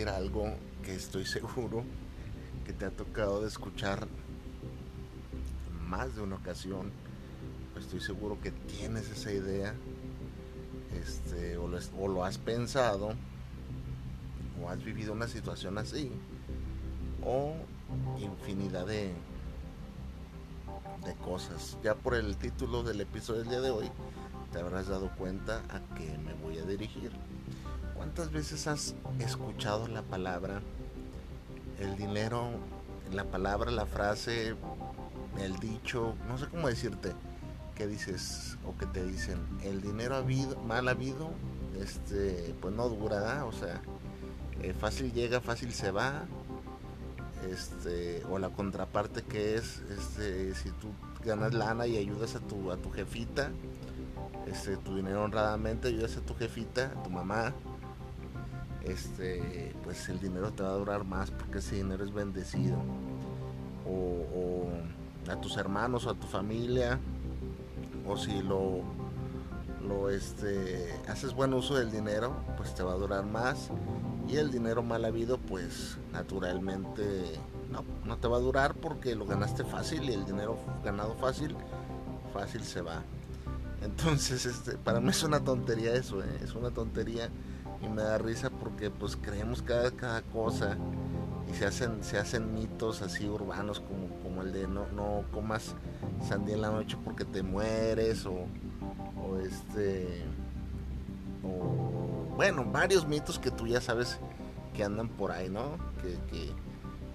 Compartir algo que estoy seguro que te ha tocado de escuchar más de una ocasión. Estoy seguro que tienes esa idea, este, o, lo, o lo has pensado, o has vivido una situación así, o infinidad de, de cosas. Ya por el título del episodio del día de hoy, te habrás dado cuenta a que me voy a dirigir. ¿Cuántas veces has escuchado la palabra, el dinero, la palabra, la frase, el dicho, no sé cómo decirte, que dices o que te dicen, el dinero habido, mal habido, este, pues no dura, o sea, eh, fácil llega, fácil se va, este, o la contraparte que es, este, si tú ganas lana y ayudas a tu, a tu jefita, este, tu dinero honradamente, ayudas a tu jefita, a tu mamá, este, pues el dinero te va a durar más porque ese dinero es bendecido. O, a tus hermanos o a tu familia, o si lo, lo este, haces buen uso del dinero, pues te va a durar más. Y el dinero mal habido, pues naturalmente no, no te va a durar porque lo ganaste fácil y el dinero ganado fácil, fácil se va. Entonces, este, para mí es una tontería eso, ¿eh? es una tontería y me da risa porque pues creemos cada, cada cosa y se hacen, se hacen mitos así urbanos como, como el de no, no comas sandía en la noche porque te mueres o, o este o bueno varios mitos que tú ya sabes que andan por ahí no que,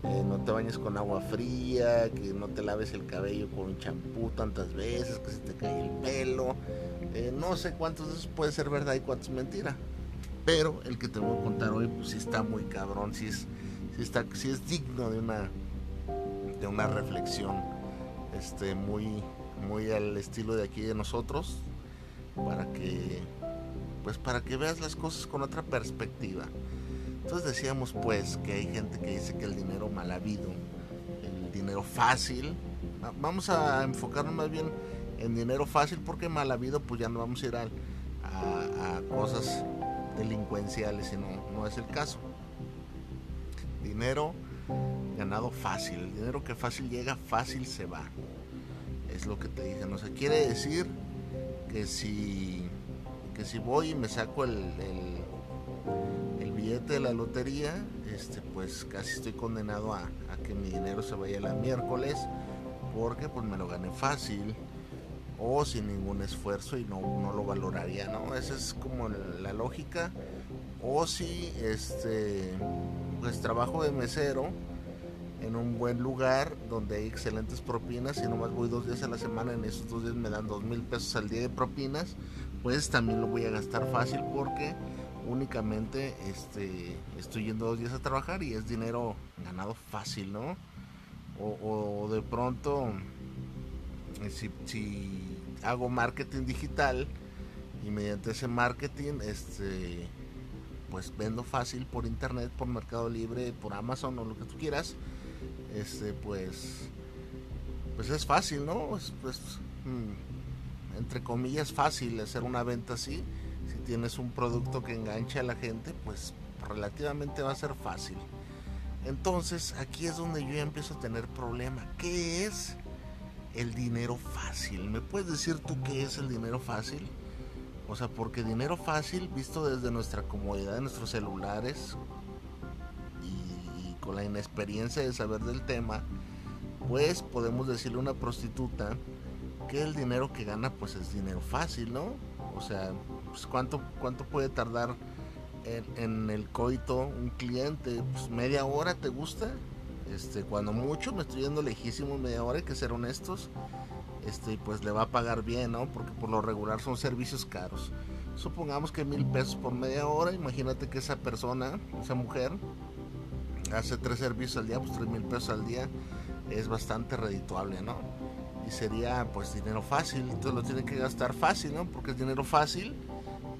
que no te bañes con agua fría que no te laves el cabello con un champú tantas veces que se te cae el pelo eh, no sé cuántos de esos puede ser verdad y cuántos mentira pero el que te voy a contar hoy, pues sí está muy cabrón, sí es, sí está, sí es digno de una, de una reflexión, este, muy, muy al estilo de aquí de nosotros, para que, pues para que veas las cosas con otra perspectiva. Entonces decíamos pues que hay gente que dice que el dinero mal habido, el dinero fácil, vamos a enfocarnos más bien en dinero fácil porque mal habido pues ya no vamos a ir a, a, a cosas delincuenciales, si no, no es el caso. Dinero ganado fácil, el dinero que fácil llega, fácil se va. Es lo que te dije, no se quiere decir que si que si voy y me saco el, el, billete de la lotería, este pues casi estoy condenado a, a que mi dinero se vaya la miércoles porque pues me lo gané fácil o sin ningún esfuerzo y no, no lo valoraría, ¿no? Esa es como la lógica. O si este pues trabajo de mesero en un buen lugar donde hay excelentes propinas y nomás voy dos días a la semana, en esos dos días me dan dos mil pesos al día de propinas, pues también lo voy a gastar fácil porque únicamente este, estoy yendo dos días a trabajar y es dinero ganado fácil, ¿no? O, o de pronto eh, si, hago marketing digital y mediante ese marketing este pues vendo fácil por internet, por Mercado Libre, por Amazon o lo que tú quieras, este pues pues es fácil, ¿no? pues, mm, entre comillas fácil hacer una venta así. Si tienes un producto que enganche a la gente, pues relativamente va a ser fácil. Entonces aquí es donde yo ya empiezo a tener problema. ¿Qué es el dinero fácil. ¿Me puedes decir tú qué es el dinero fácil? O sea, porque dinero fácil, visto desde nuestra comodidad de nuestros celulares y, con la inexperiencia de saber del tema, pues podemos decirle a una prostituta que el dinero que gana pues es dinero fácil, ¿no? O sea, pues cuánto, cuánto puede tardar en, el coito un cliente, pues media hora te gusta, este, cuando mucho, me estoy yendo lejísimo media hora, hay que ser honestos, este, pues le va a pagar bien, ¿no? Porque por lo regular son servicios caros. Supongamos que mil pesos por media hora, imagínate que esa persona, esa mujer, hace tres servicios al día, pues tres mil pesos al día es bastante redituable, ¿no? Y sería pues dinero fácil, entonces lo tiene que gastar fácil, ¿no? Porque es dinero fácil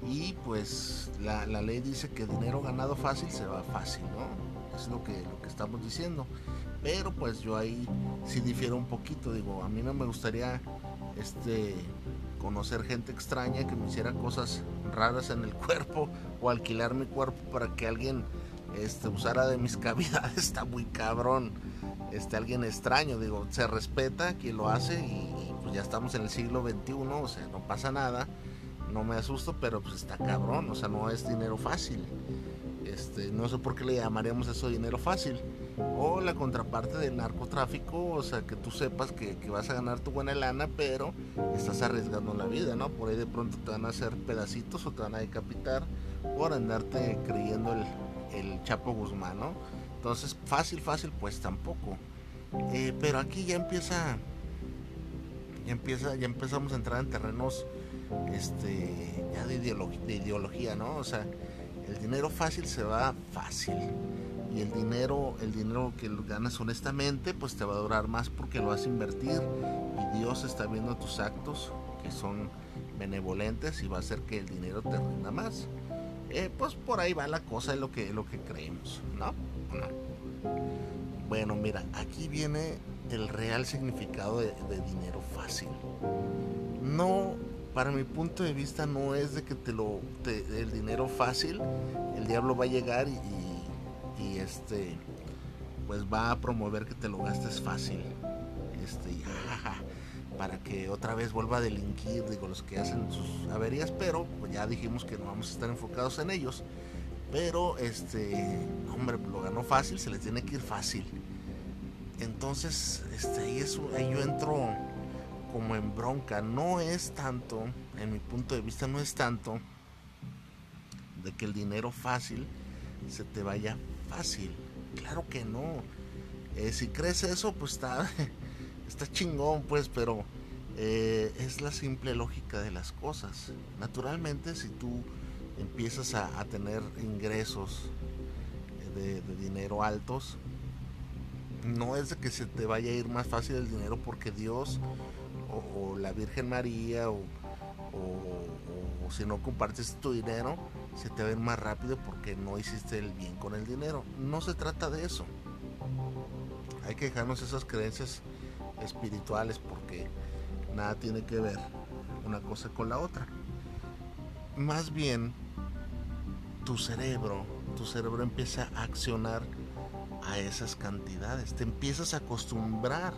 y pues la, ley dice que dinero ganado fácil se va fácil, ¿no? Es lo que, lo que estamos diciendo. Pero pues yo ahí sí difiero un poquito, digo, a mí no me gustaría este conocer gente extraña que me hiciera cosas raras en el cuerpo o alquilar mi cuerpo para que alguien este, usara de mis cavidades, está muy cabrón. Este, alguien extraño, digo, se respeta quien lo hace y, pues ya estamos en el siglo XXI, o sea, no pasa nada, no me asusto, pero pues está cabrón, o sea, no es dinero fácil. Este, no sé por qué le llamaríamos eso dinero fácil. O la contraparte del narcotráfico, o sea, que tú sepas que, vas a ganar tu buena lana, pero estás arriesgando la vida, ¿no? Por ahí de pronto te van a hacer pedacitos o te van a decapitar por andarte creyendo el, el Chapo Guzmán, ¿no? Entonces, fácil, fácil, pues tampoco. Eh, pero aquí ya empieza, ya empieza, ya empezamos a entrar en terrenos, este, ya de, de ideología, ¿no? O sea, el dinero fácil se va fácil y el dinero, el dinero que ganas honestamente, pues te va a durar más porque lo vas a invertir y Dios está viendo tus actos que son benevolentes y va a hacer que el dinero te rinda más. Eh, pues por ahí va la cosa de lo que, lo que creemos, ¿no? Bueno, mira, aquí viene el real significado de, dinero fácil. No, para mi punto de vista, no es de que te lo, el dinero fácil, el diablo va a llegar y, este, pues va a promover que te lo gastes fácil. Este, y, para que otra vez vuelva a delinquir, digo, los que hacen sus averías, pero pues, ya dijimos que no vamos a estar enfocados en ellos. Pero, este, hombre, lo ganó fácil, se les tiene que ir fácil. Entonces, este, ahí, es, ahí yo entro como en bronca. No es tanto, en mi punto de vista, no es tanto de que el dinero fácil se te vaya fácil. Claro que no. Eh, si crees eso, pues está está chingón, pues, pero eh, es la simple lógica de las cosas. Naturalmente, si tú empiezas a, tener ingresos de, dinero altos, no es de que se te vaya a ir más fácil el dinero porque Dios o, la Virgen María o, o, si no compartes tu dinero, se te ir más rápido porque no hiciste el bien con el dinero. No se trata de eso. Hay que dejarnos esas creencias espirituales porque nada tiene que ver una cosa con la otra. Más bien, tu cerebro, tu cerebro empieza a accionar a esas cantidades, te empiezas a acostumbrar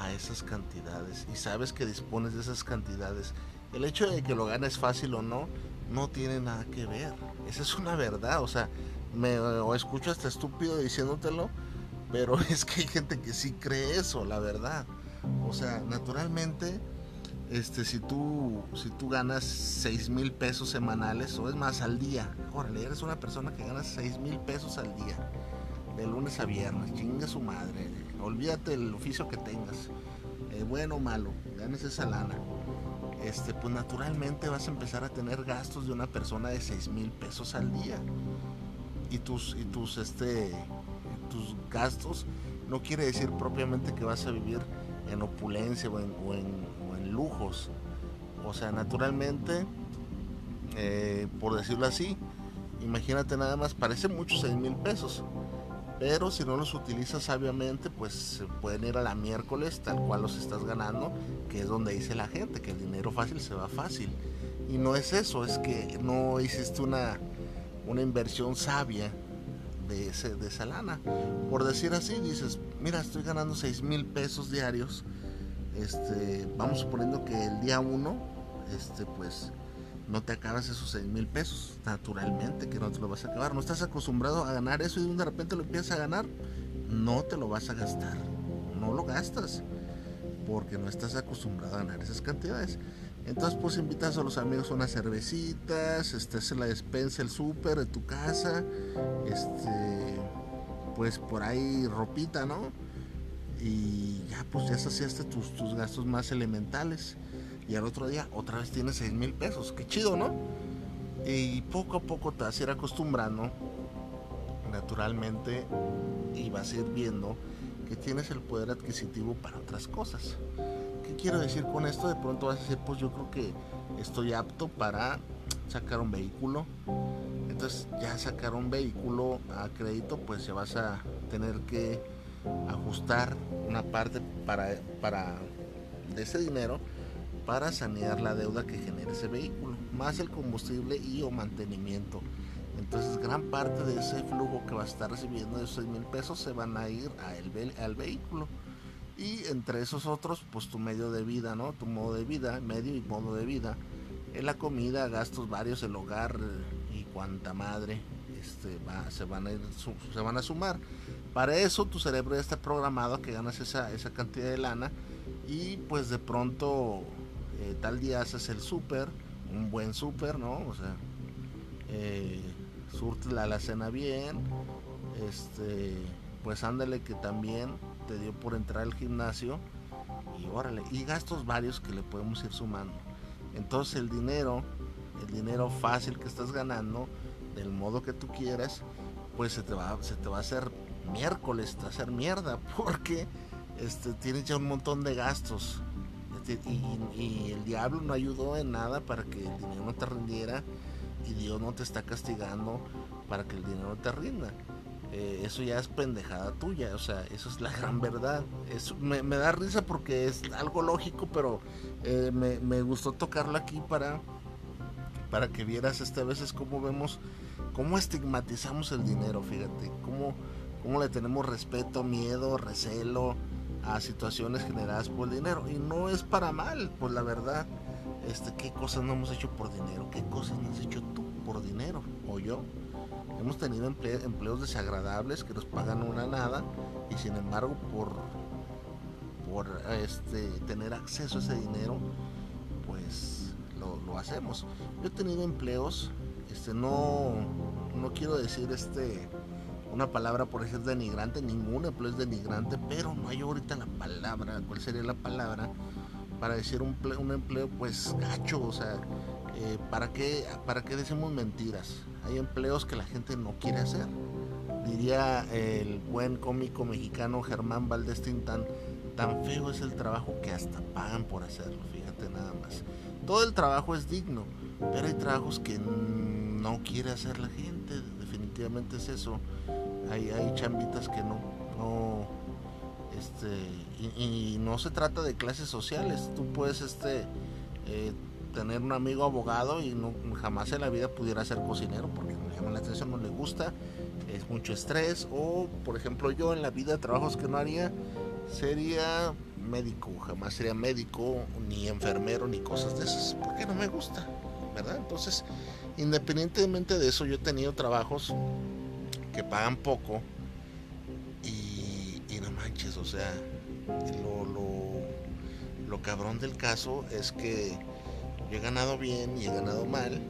a esas cantidades y sabes que dispones de esas cantidades. El hecho de que lo ganes fácil o no, no tiene nada que ver. Esa es una verdad, o sea, me o escucho hasta estúpido diciéndotelo, pero es que hay gente que sí cree eso, la verdad. O sea, naturalmente, este, si tú, si tú ganas 6 mil pesos semanales, o es más al día, órale, eres una persona que gana 6 mil pesos al día, de lunes a viernes, chinga su madre, olvídate del oficio que tengas, eh, bueno o malo, ganes esa lana. Este, pues naturalmente vas a empezar a tener gastos de una persona de 6 mil pesos al día. Y tus, y tus, este, tus gastos no quiere decir propiamente que vas a vivir en opulencia o en, lujos. O sea, naturalmente, eh, por decirlo así, imagínate nada más, parece mucho 6 mil pesos. Pero si no los utilizas sabiamente, pues pueden ir a la miércoles tal cual los estás ganando, que es donde dice la gente, que el dinero fácil se va fácil. Y no es eso, es que no hiciste una, una inversión sabia de, ese, de esa lana. Por decir así, dices, mira, estoy ganando 6 mil pesos diarios. Este, vamos suponiendo que el día 1, este, pues no te acabas esos 6 mil pesos. Naturalmente que no te lo vas a acabar. No estás acostumbrado a ganar eso y de repente lo empiezas a ganar, no te lo vas a gastar. no lo gastas porque no estás acostumbrado a ganar esas cantidades. Entonces pues invitas a los amigos a unas cervecitas, este, la despensa, el súper de tu casa, este, pues por ahí ropita, ¿no? Y ya pues ya saciaste tus, tus gastos más elementales. Y al otro día otra vez tienes 6 mil pesos, qué chido, ¿no? Y poco a poco te vas a ir acostumbrando naturalmente y vas a ir viendo que tienes el poder adquisitivo para otras cosas. ¿Qué quiero decir con esto? De pronto vas a decir, pues yo creo que estoy apto para sacar un vehículo. Entonces ya sacar un vehículo a crédito, pues ya vas a tener que ajustar una parte para, para de ese dinero para sanear la deuda que genera ese vehículo, más el combustible y o mantenimiento. Entonces gran parte de ese flujo que va a estar recibiendo de esos 6 mil pesos se van a ir a el, al vehículo. Y entre esos otros, pues tu medio de vida, ¿no? Tu modo de vida, medio y modo de vida. En la comida, gastos varios, el hogar y cuanta madre este, va, se, van a ir, se van a sumar. Para eso tu cerebro ya está programado a que ganas esa, esa cantidad de lana y pues de pronto eh, tal día haces el súper, un buen súper, ¿no? O sea, eh, surte la, la cena bien, este, pues ándale que también te dio por entrar al gimnasio y órale, y gastos varios que le podemos ir sumando. Entonces el dinero, el dinero fácil que estás ganando, del modo que tú quieras, pues se te va, se te va a hacer miércoles, te va a hacer mierda, porque este, tienes ya un montón de gastos. Este, y, el diablo no ayudó en nada para que el dinero no te rindiera y Dios no te está castigando para que el dinero te rinda. Eh, eso ya es pendejada tuya, o sea, eso es la gran verdad. Me, da risa porque es algo lógico, pero eh, me, gustó tocarlo aquí para, para que vieras esta veces cómo vemos, cómo estigmatizamos el dinero, fíjate, cómo, cómo le tenemos respeto, miedo, recelo a situaciones generadas por el dinero. Y no es para mal, pues la verdad este, qué cosas no hemos hecho por dinero, qué cosas no has hecho tú por dinero o yo. Hemos tenido empleos desagradables que nos pagan una nada y sin embargo por, por este, tener acceso a ese dinero, pues lo, hacemos. Yo he tenido empleos, este, no, no quiero decir este, una palabra por decir denigrante, ningún empleo es denigrante, pero no hay ahorita la palabra, ¿cuál sería la palabra? para decir un, un empleo pues gacho, o sea, eh, ¿para, qué, ¿para qué decimos mentiras? Hay empleos que la gente no quiere hacer. Diría el buen cómico mexicano Germán Valdés tan, tan feo es el trabajo que hasta pagan por hacerlo, fíjate nada más. Todo el trabajo es digno, pero hay trabajos que no quiere hacer la gente, definitivamente es eso. Hay, hay chambitas que no, no este, y, no se trata de clases sociales. Tú puedes este, eh, tener un amigo abogado y no, jamás en la vida pudiera ser cocinero porque no le llama la atención, no le gusta, es mucho estrés. O, por ejemplo, yo en la vida trabajos que no haría sería médico, jamás sería médico, ni enfermero, ni cosas de esas, porque no me gusta, ¿verdad? Entonces, independientemente de eso, yo he tenido trabajos que pagan poco manches, o sea, lo, lo, cabrón del caso es que yo he ganado bien y he ganado mal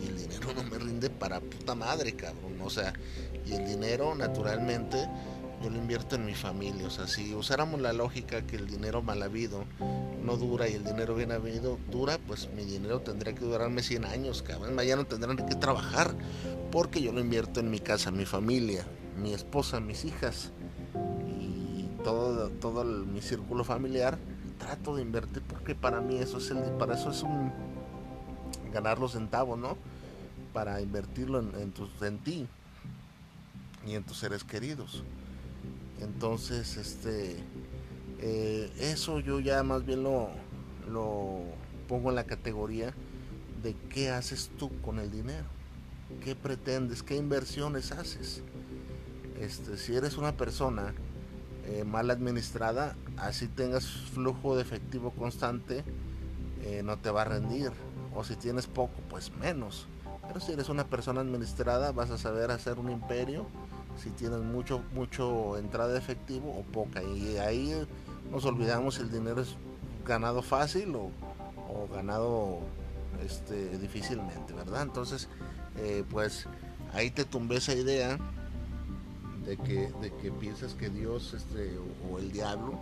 y el dinero no me rinde para puta madre, cabrón. O sea, y el dinero naturalmente yo lo invierto en mi familia. O sea, si usáramos la lógica que el dinero mal habido no dura y el dinero bien habido dura, pues mi dinero tendría que durarme 100 años, cabrón. Mañana tendrán que trabajar porque yo lo invierto en mi casa, mi familia, mi esposa, mis hijas todo, todo mi círculo familiar, trato de invertir porque para mí eso es el, para eso es un ganar los centavos, ¿no? Para invertirlo en, en, en ti y en tus seres queridos. Entonces, este, eh, eso yo ya más bien lo, lo pongo en la categoría de qué haces tú con el dinero, qué pretendes, qué inversiones haces. Este, si eres una persona eh, mal administrada, así tengas flujo de efectivo constante, eh, no te va a rendir. O si tienes poco, pues menos. Pero si eres una persona administrada, vas a saber hacer un imperio si tienes mucho, mucho entrada de efectivo o poca. Y ahí nos olvidamos si el dinero es ganado fácil o, ganado este, difícilmente, ¿verdad? Entonces, eh, pues ahí te tumbé esa idea de que, de que piensas que Dios este, o, el diablo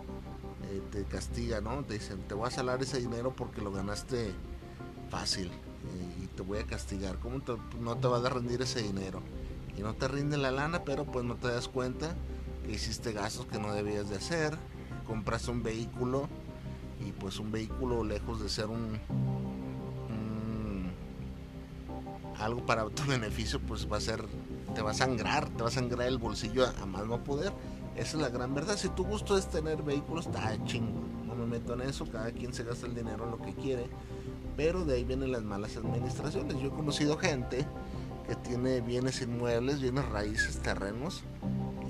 eh, te castiga, ¿no? Te dicen, te voy a salar ese dinero porque lo ganaste fácil eh, y te voy a castigar. ¿Cómo no te va a rendir ese dinero? Y no te rinde la lana, pero pues no te das cuenta que hiciste gastos que no debías de hacer, compraste un vehículo y pues un vehículo lejos de ser un, algo para tu beneficio pues va a ser te va a sangrar te va a sangrar el bolsillo a, más no poder. Esa es la gran verdad. Si tu gusto es tener vehículos está chingo no me meto en eso cada quien se gasta el dinero en lo que quiere pero de ahí vienen las malas administraciones. Yo he conocido gente que tiene bienes inmuebles bienes raíces terrenos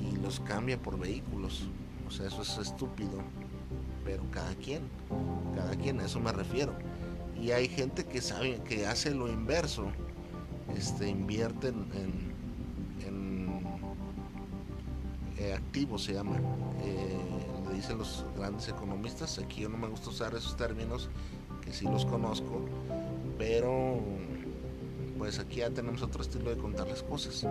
y los cambia por vehículos. O sea eso es estúpido pero cada quien, cada quien, a eso me refiero. Y hay gente que sabe, que hace lo inverso, este, invierte en, eh, activos, se llama, eh, le dicen los grandes economistas, aquí yo no me gusta usar esos términos, que sí los conozco, pero pues aquí ya tenemos otro estilo de contar las cosas.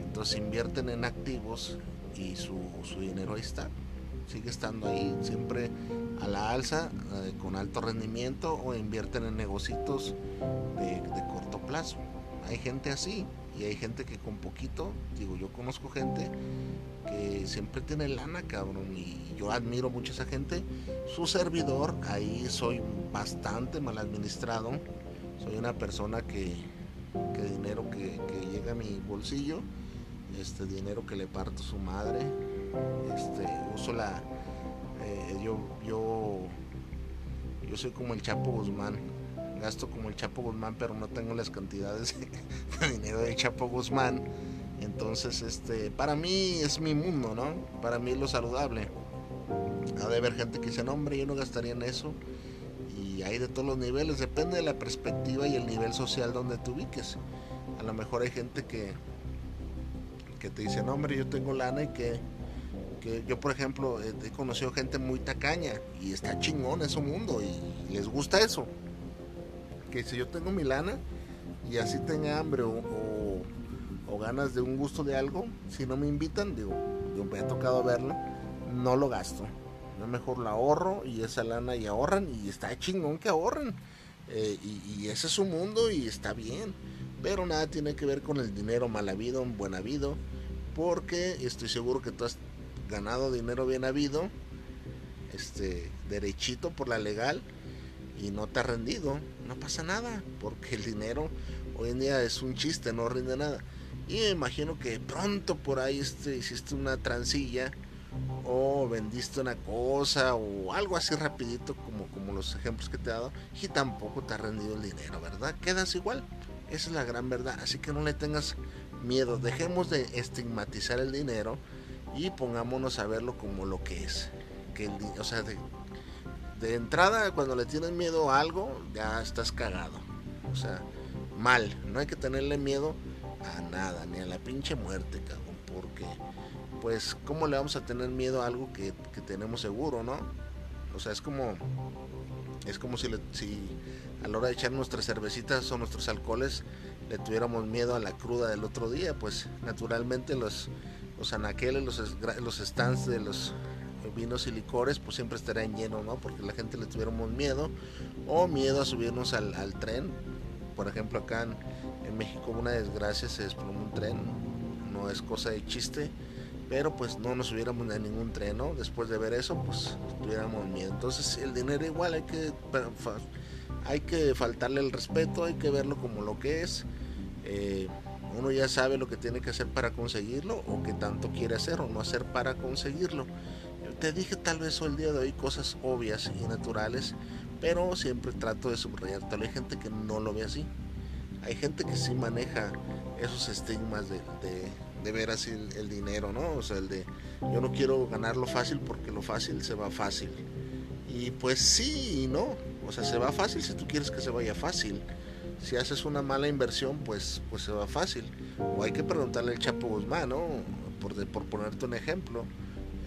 Entonces invierten en activos y su, su dinero ahí está sigue estando ahí siempre a la alza, eh, con alto rendimiento o invierten en negocios de, corto plazo. Hay gente así y hay gente que con poquito, digo, yo conozco gente que siempre tiene lana, cabrón, y yo admiro mucho a esa gente. Su servidor, ahí soy bastante mal administrado, soy una persona que, que dinero que, llega a mi bolsillo, este dinero que le parto a su madre, este, uso la, eh, yo, yo, yo soy como el Chapo Guzmán, gasto como el Chapo Guzmán, pero no tengo las cantidades de dinero del Chapo Guzmán. Entonces, este, para mí es mi mundo, ¿no? Para mí es lo saludable. Ha de haber gente que dice, no, hombre, yo no gastaría en eso. Y hay de todos los niveles, depende de la perspectiva y el nivel social donde te ubiques. A lo mejor hay gente que, que te dice, no, hombre, yo tengo lana y que que yo por ejemplo he conocido gente muy tacaña y está chingón ese mundo y les gusta eso que si yo tengo mi lana y así tenga hambre o, ganas de un gusto de algo si no me invitan digo yo me ha tocado verlo no lo gasto. Yo mejor la ahorro y esa lana y ahorran y está chingón que ahorren. Eh, y, y, ese es su mundo y está bien. Pero nada tiene que ver con el dinero mal habido buen habido porque estoy seguro que tú has ganado dinero bien habido, este, derechito por la legal y no te ha rendido, no pasa nada, porque el dinero hoy en día es un chiste, no rinde nada. Y me imagino que pronto por ahí este, hiciste una transilla o vendiste una cosa o algo así rapidito como, como los ejemplos que te he dado y tampoco te ha rendido el dinero, ¿verdad? Quedas igual. Esa es la gran verdad. Así que no le tengas miedo. Dejemos de estigmatizar el dinero y pongámonos a verlo como lo que es. Que o sea, de, entrada, cuando le tienes miedo a algo, ya estás cagado. O sea, mal. No hay que tenerle miedo a nada, ni a la pinche muerte, cabrón. Porque, pues, ¿cómo le vamos a tener miedo a algo que, tenemos seguro, no? O sea, es como. Es como si, si a la hora de echar nuestras cervecitas o nuestros alcoholes le tuviéramos miedo a la cruda del otro día. Pues, naturalmente, los los anaqueles, los, los stands de los vinos y licores, pues siempre estarían llenos, ¿no? Porque la gente le tuviéramos miedo o miedo a subirnos al, tren. Por ejemplo, acá en, México una desgracia se desplomó un tren, no es cosa de chiste, pero pues no nos subiéramos a ningún tren, ¿no? Después de ver eso, pues tuviéramos miedo. Entonces el dinero igual hay que, hay que faltarle el respeto, hay que verlo como lo que es. Eh, uno ya sabe lo que tiene que hacer para conseguirlo o que tanto quiere hacer o no hacer para conseguirlo. Te dije tal vez el día de hoy cosas obvias y naturales, pero siempre trato de subrayar. Tal hay gente que no lo ve así. Hay gente que sí maneja esos estigmas de, de, ver así el, dinero, ¿no? O sea, el de yo no quiero ganarlo fácil porque lo fácil se va fácil. Y pues sí y no. O sea, se va fácil si tú quieres que se vaya fácil si haces una mala inversión, pues, pues se va fácil. O hay que preguntarle al Chapo Guzmán, ¿no? por, por ponerte un ejemplo,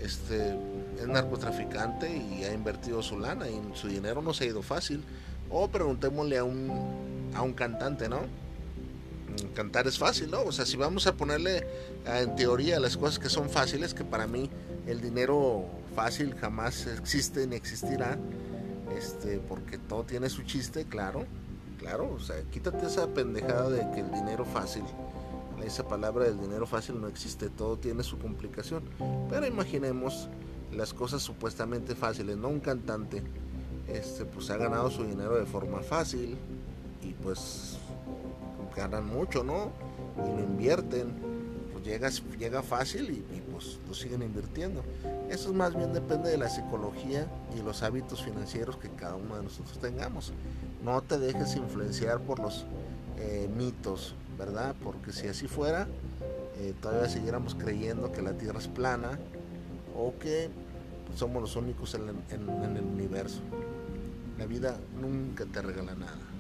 este es narcotraficante y ha invertido su lana y su dinero no se ha ido fácil. O preguntémosle a un, a un cantante, ¿no? Cantar es fácil, ¿no? O sea, si vamos a ponerle en teoría las cosas que son fáciles, que para mí el dinero fácil jamás existe ni existirá, este, porque todo tiene su chiste, claro, claro, o sea, quítate esa pendejada de que el dinero fácil, esa palabra del dinero fácil no existe, todo tiene su complicación, pero imaginemos las cosas supuestamente fáciles, no un cantante, este, pues ha ganado su dinero de forma fácil y pues ganan mucho, ¿no? Y lo invierten, pues llega, llega fácil y, pues lo siguen invirtiendo. Eso más bien depende de la psicología y los hábitos financieros que cada uno de nosotros tengamos. No te dejes influenciar por los eh, mitos, ¿verdad? Porque si así fuera, eh, todavía siguiéramos creyendo que la Tierra es plana o que somos los únicos en el universo. La vida nunca te regala nada.